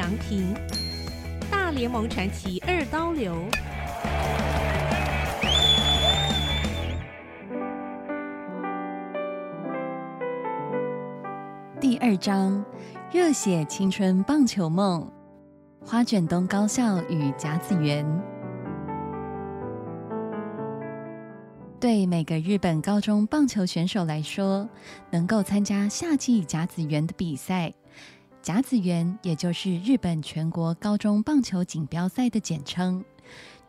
祥平，大联盟传奇二刀流。第二章：热血青春棒球梦，花卷东高校与甲子园。对每个日本高中棒球选手来说，能够参加夏季甲子园的比赛，甲子园也就是日本全国高中棒球锦标赛的简称，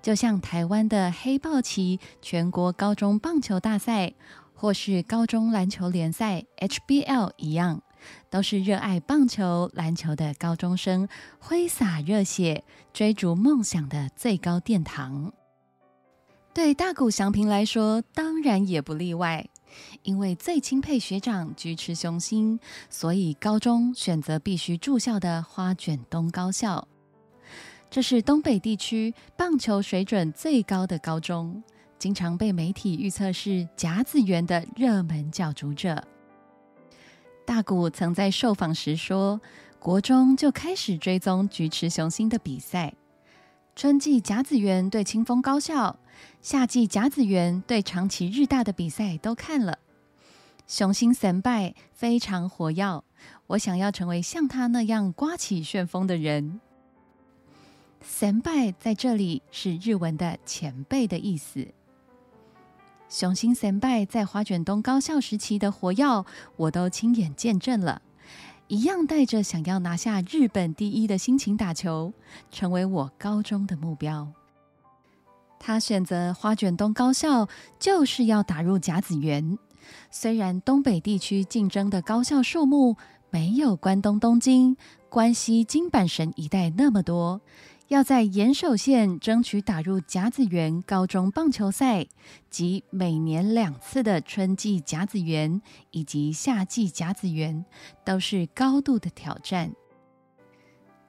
就像台湾的黑豹旗全国高中棒球大赛，或是高中篮球联赛 HBL 一样，都是热爱棒球、篮球的高中生挥洒热血、追逐梦想的最高殿堂。对大谷翔平来说，当然也不例外。因为最钦佩学长菊池雄心，所以高中选择必须住校的花卷东高校。这是东北地区棒球水准最高的高中，经常被媒体预测是甲子园的热门角逐者。大谷曾在受访时说，国中就开始追踪菊池雄心的比赛。春季甲子园对清风高校，夏季甲子园对长崎日大的比赛都看了。雄心神拜非常活跃，我想要成为像他那样刮起旋风的人。神拜在这里是日文的前辈的意思。雄心神拜在花卷东高校时期的活跃，我都亲眼见证了。一样带着想要拿下日本第一的心情打球，成为我高中的目标。他选择花卷东高校，就是要打入甲子园。虽然东北地区竞争的高校数目没有关东、东京、关西、金板神一带那么多。要在岩手县争取打入甲子园高中棒球赛，及每年两次的春季甲子园以及夏季甲子园，都是高度的挑战。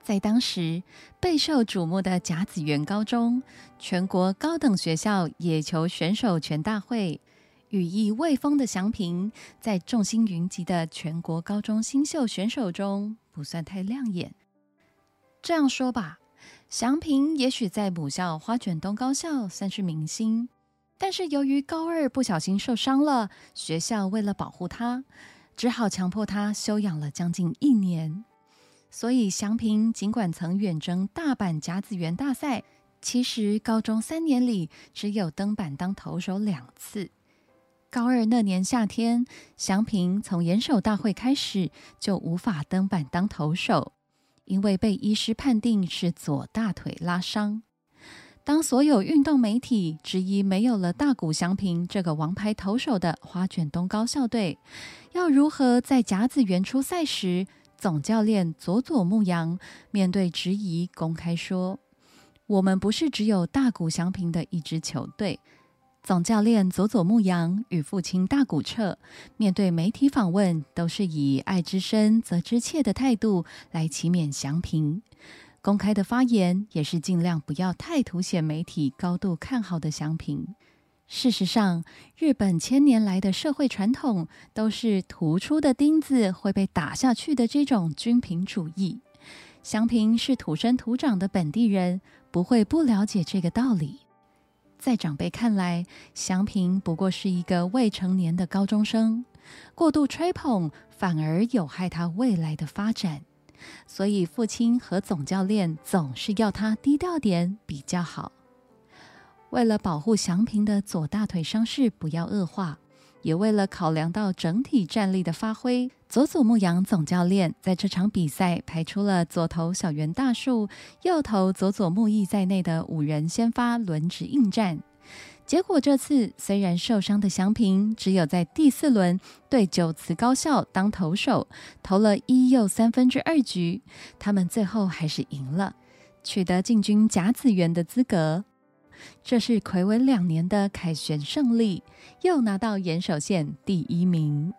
在当时备受瞩目的甲子园高中全国高等学校野球选手全大会，羽翼未丰的祥平，在众星云集的全国高中新秀选手中不算太亮眼。这样说吧。祥平也许在母校花卷东高校算是明星，但是由于高二不小心受伤了，学校为了保护他，只好强迫他休养了将近一年。所以祥平尽管曾远征大阪甲子园大赛，其实高中三年里只有登板当投手两次。高二那年夏天，祥平从研守大会开始就无法登板当投手。因为被医师判定是左大腿拉伤。当所有运动媒体质疑没有了大谷翔平这个王牌投手的花卷东高校队要如何在甲子园出赛时，总教练佐佐木阳面对质疑公开说：“我们不是只有大谷翔平的一支球队。”总教练佐佐木阳与父亲大谷彻面对媒体访问，都是以“爱之深，责之切”的态度来祈勉祥平。公开的发言也是尽量不要太凸显媒体高度看好的祥平。事实上，日本千年来的社会传统都是突出的钉子会被打下去的这种均平主义。祥平是土生土长的本地人，不会不了解这个道理。在长辈看来，祥平不过是一个未成年的高中生，过度吹捧反而有害他未来的发展。所以，父亲和总教练总是要他低调点比较好。为了保护祥平的左大腿伤势不要恶化，也为了考量到整体战力的发挥，佐佐木阳总教练在这场比赛排出了左投小圆大树、右投佐佐木义在内的五人先发轮值应战。结果这次虽然受伤的祥平只有在第四轮对九慈高校当投手，投了一又三分之二局，他们最后还是赢了，取得进军甲子园的资格。这是魁违两年的凯旋胜利，又拿到岩手县第一名。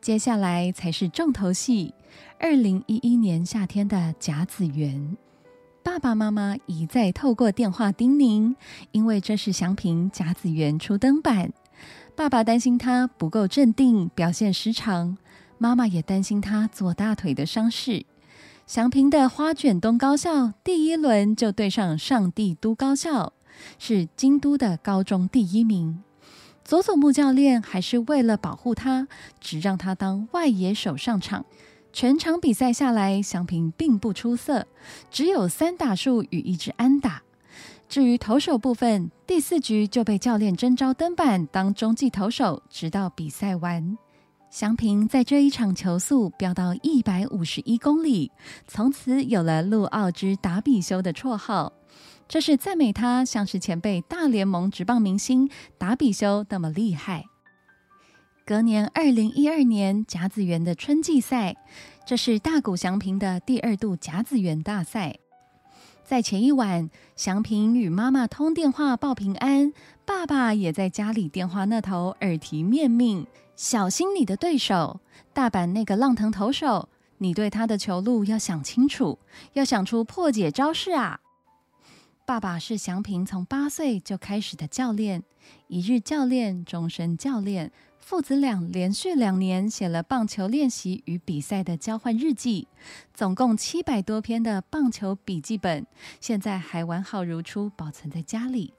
接下来才是重头戏，二零一一年夏天的甲子园。爸爸妈妈一再透过电话叮咛，因为这是祥平甲子园初登板，爸爸担心他不够镇定，表现失常；妈妈也担心他左大腿的伤势。祥平的花卷东高校第一轮就对上上帝都高校，是京都的高中第一名。佐佐木教练还是为了保护他，只让他当外野手上场。全场比赛下来，祥平并不出色，只有三打数与一支安打。至于投手部分，第四局就被教练征召登板当中继投手，直到比赛完。祥平在这一场球速飙到一百五十一公里，从此有了“陆奥之达比修”的绰号。这是赞美他像是前辈大联盟职棒明星达比修那么厉害。隔年二零一二年甲子园的春季赛，这是大谷祥平的第二度甲子园大赛。在前一晚，祥平与妈妈通电话报平安，爸爸也在家里电话那头耳提面命：小心你的对手，大阪那个浪腾投手，你对他的球路要想清楚，要想出破解招式啊！爸爸是祥平从八岁就开始的教练，一日教练，终身教练。父子俩连续两年写了棒球练习与比赛的交换日记，总共七百多篇的棒球笔记本，现在还完好如初，保存在家里。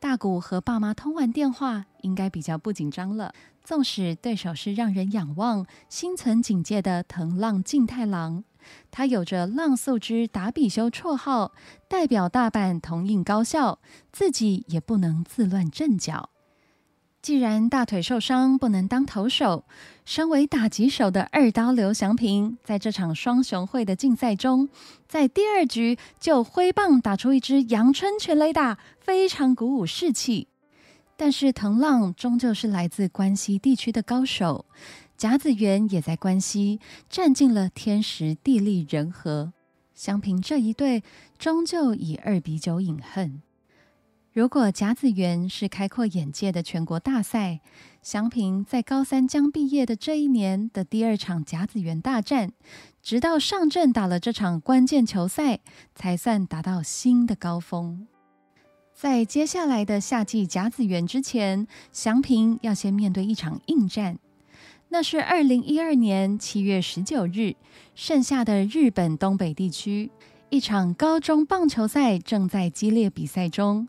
大谷和爸妈通完电话，应该比较不紧张了。纵使对手是让人仰望、心存警戒的藤浪静太郎。他有着浪速之达比修绰号，代表大阪同印高校，自己也不能自乱阵脚。既然大腿受伤不能当投手，身为打击手的二刀刘祥平，在这场双雄会的竞赛中，在第二局就挥棒打出一支阳春全垒打，非常鼓舞士气。但是藤浪终究是来自关西地区的高手。甲子园也在关西，占尽了天时地利人和。相平这一队终究以二比九饮恨。如果甲子园是开阔眼界的全国大赛，祥平在高三将毕业的这一年的第二场甲子园大战，直到上阵打了这场关键球赛，才算达到新的高峰。在接下来的夏季甲子园之前，祥平要先面对一场硬战。那是二零一二年七月十九日，盛夏的日本东北地区，一场高中棒球赛正在激烈比赛中。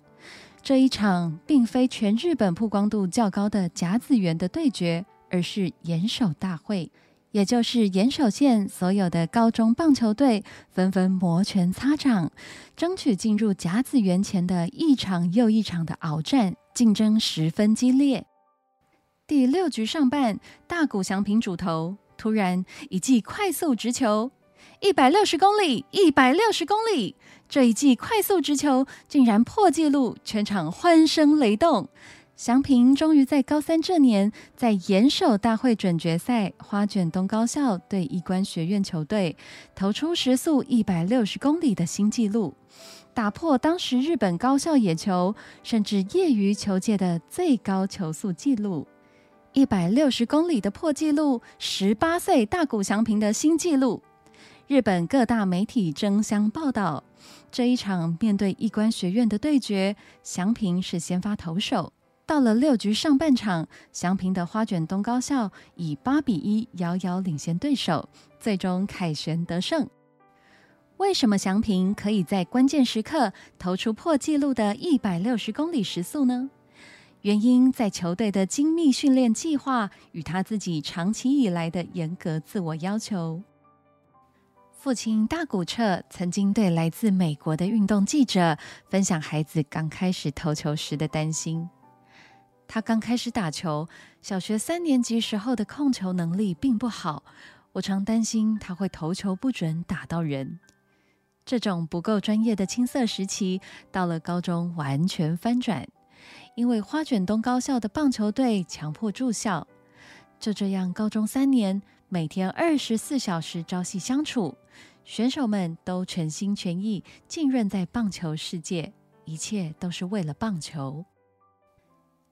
这一场并非全日本曝光度较高的甲子园的对决，而是岩手大会，也就是岩手县所有的高中棒球队纷纷摩拳擦掌，争取进入甲子园前的一场又一场的鏖战，竞争十分激烈。第六局上半，大谷翔平主投，突然一记快速直球，一百六十公里，一百六十公里！这一记快速直球竟然破纪录，全场欢声雷动。翔平终于在高三这年，在岩手大会准决赛花卷东高校对一关学院球队投出时速一百六十公里的新纪录，打破当时日本高校野球甚至业余球界的最高球速纪录。一百六十公里的破纪录，十八岁大谷翔平的新纪录。日本各大媒体争相报道这一场面对一关学院的对决，翔平是先发投手。到了六局上半场，翔平的花卷东高校以八比一遥遥领先对手，最终凯旋得胜。为什么翔平可以在关键时刻投出破纪录的一百六十公里时速呢？原因在球队的精密训练计划与他自己长期以来的严格自我要求。父亲大谷彻曾经对来自美国的运动记者分享孩子刚开始投球时的担心。他刚开始打球，小学三年级时候的控球能力并不好，我常担心他会投球不准打到人。这种不够专业的青涩时期，到了高中完全翻转。因为花卷东高校的棒球队强迫住校，就这样，高中三年每天二十四小时朝夕相处，选手们都全心全意浸润在棒球世界，一切都是为了棒球。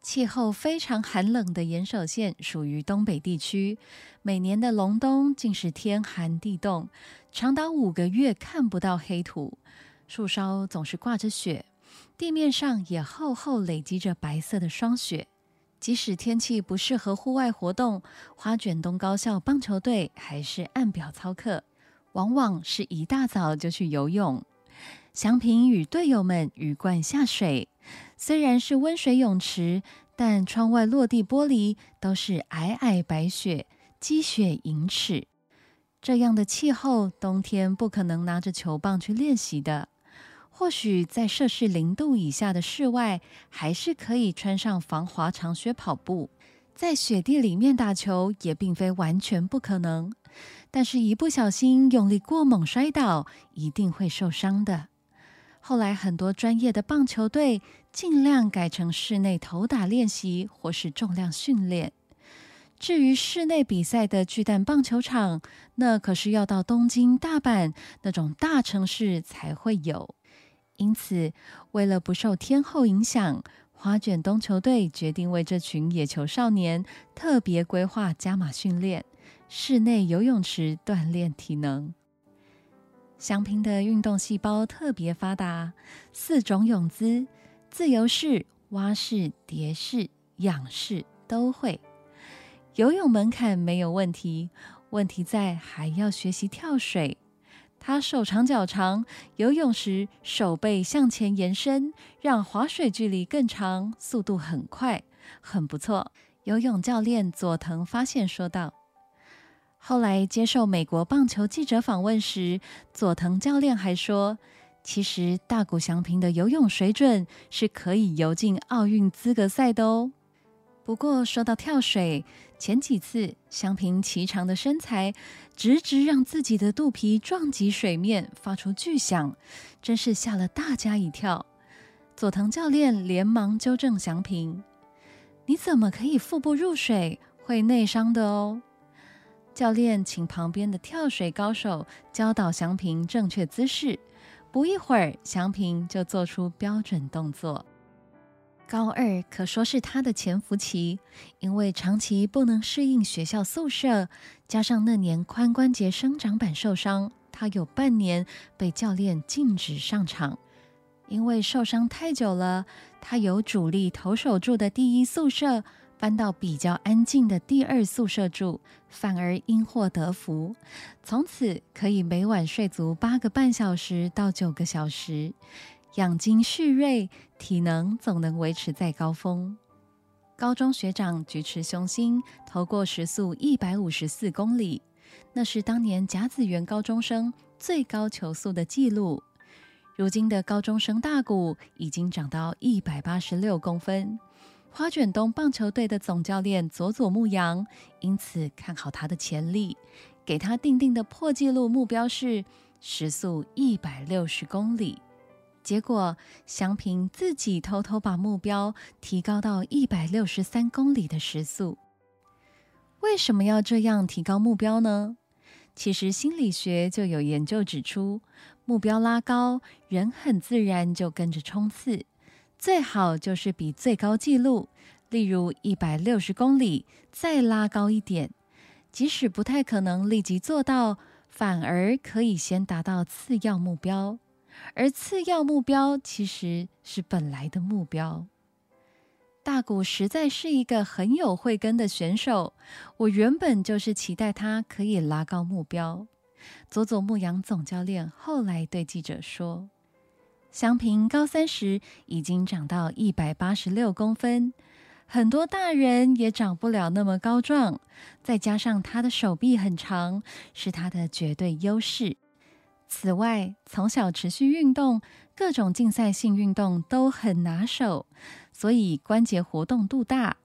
气候非常寒冷的岩手县属于东北地区，每年的隆冬竟是天寒地冻，长达五个月看不到黑土，树梢总是挂着雪。地面上也厚厚累积着白色的霜雪，即使天气不适合户外活动，花卷东高校棒球队还是按表操课。往往是一大早就去游泳。祥平与队友们鱼贯下水，虽然是温水泳池，但窗外落地玻璃都是皑皑白雪，积雪盈尺。这样的气候，冬天不可能拿着球棒去练习的。或许在摄氏零度以下的室外，还是可以穿上防滑长靴跑步，在雪地里面打球也并非完全不可能。但是，一不小心用力过猛摔倒，一定会受伤的。后来，很多专业的棒球队尽量改成室内投打练习或是重量训练。至于室内比赛的巨蛋棒球场，那可是要到东京、大阪那种大城市才会有。因此，为了不受天候影响，花卷东球队决定为这群野球少年特别规划加码训练，室内游泳池锻炼体能。祥平的运动细胞特别发达，四种泳姿：自由式、蛙式、蝶式、仰式都会。游泳门槛没有问题，问题在还要学习跳水。他手长脚长，游泳时手背向前延伸，让划水距离更长，速度很快，很不错。游泳教练佐藤发现说道。后来接受美国棒球记者访问时，佐藤教练还说：“其实大谷翔平的游泳水准是可以游进奥运资格赛的哦。”不过说到跳水，前几次翔平颀长的身材直直让自己的肚皮撞击水面，发出巨响，真是吓了大家一跳。佐藤教练连忙纠正祥平：“你怎么可以腹部入水？会内伤的哦。”教练请旁边的跳水高手教导祥平正确姿势，不一会儿，祥平就做出标准动作。高二可说是他的潜伏期，因为长期不能适应学校宿舍，加上那年髋关节生长板受伤，他有半年被教练禁止上场。因为受伤太久了，他由主力投手住的第一宿舍。搬到比较安静的第二宿舍住，反而因祸得福，从此可以每晚睡足八个半小时到九个小时，养精蓄锐，体能总能维持在高峰。高中学长举持雄心，投过时速一百五十四公里，那是当年甲子园高中生最高球速的纪录。如今的高中生大谷已经长到一百八十六公分。花卷东棒球队的总教练佐佐木阳因此看好他的潜力，给他定定的破纪录目标是时速一百六十公里。结果祥平自己偷偷把目标提高到一百六十三公里的时速。为什么要这样提高目标呢？其实心理学就有研究指出，目标拉高，人很自然就跟着冲刺。最好就是比最高纪录，例如一百六十公里，再拉高一点。即使不太可能立即做到，反而可以先达到次要目标。而次要目标其实是本来的目标。大谷实在是一个很有慧根的选手，我原本就是期待他可以拉高目标。佐佐木阳总教练后来对记者说。祥平高三时已经长到一百八十六公分，很多大人也长不了那么高壮。再加上他的手臂很长，是他的绝对优势。此外，从小持续运动，各种竞赛性运动都很拿手，所以关节活动度大，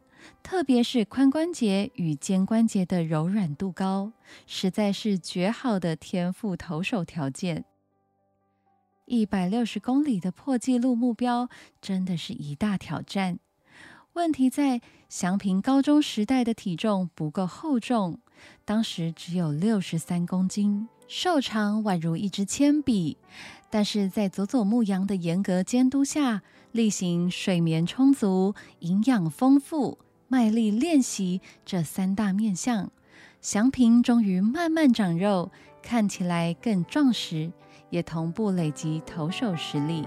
特别是髋关节与肩关节的柔软度高，实在是绝好的天赋投手条件。一百六十公里的破纪录目标真的是一大挑战。问题在祥平高中时代的体重不够厚重，当时只有六十三公斤，瘦长宛如一支铅笔。但是在佐佐木阳的严格监督下，例行睡眠充足、营养丰富、卖力练习这三大面相，祥平终于慢慢长肉，看起来更壮实。也同步累积投手实力。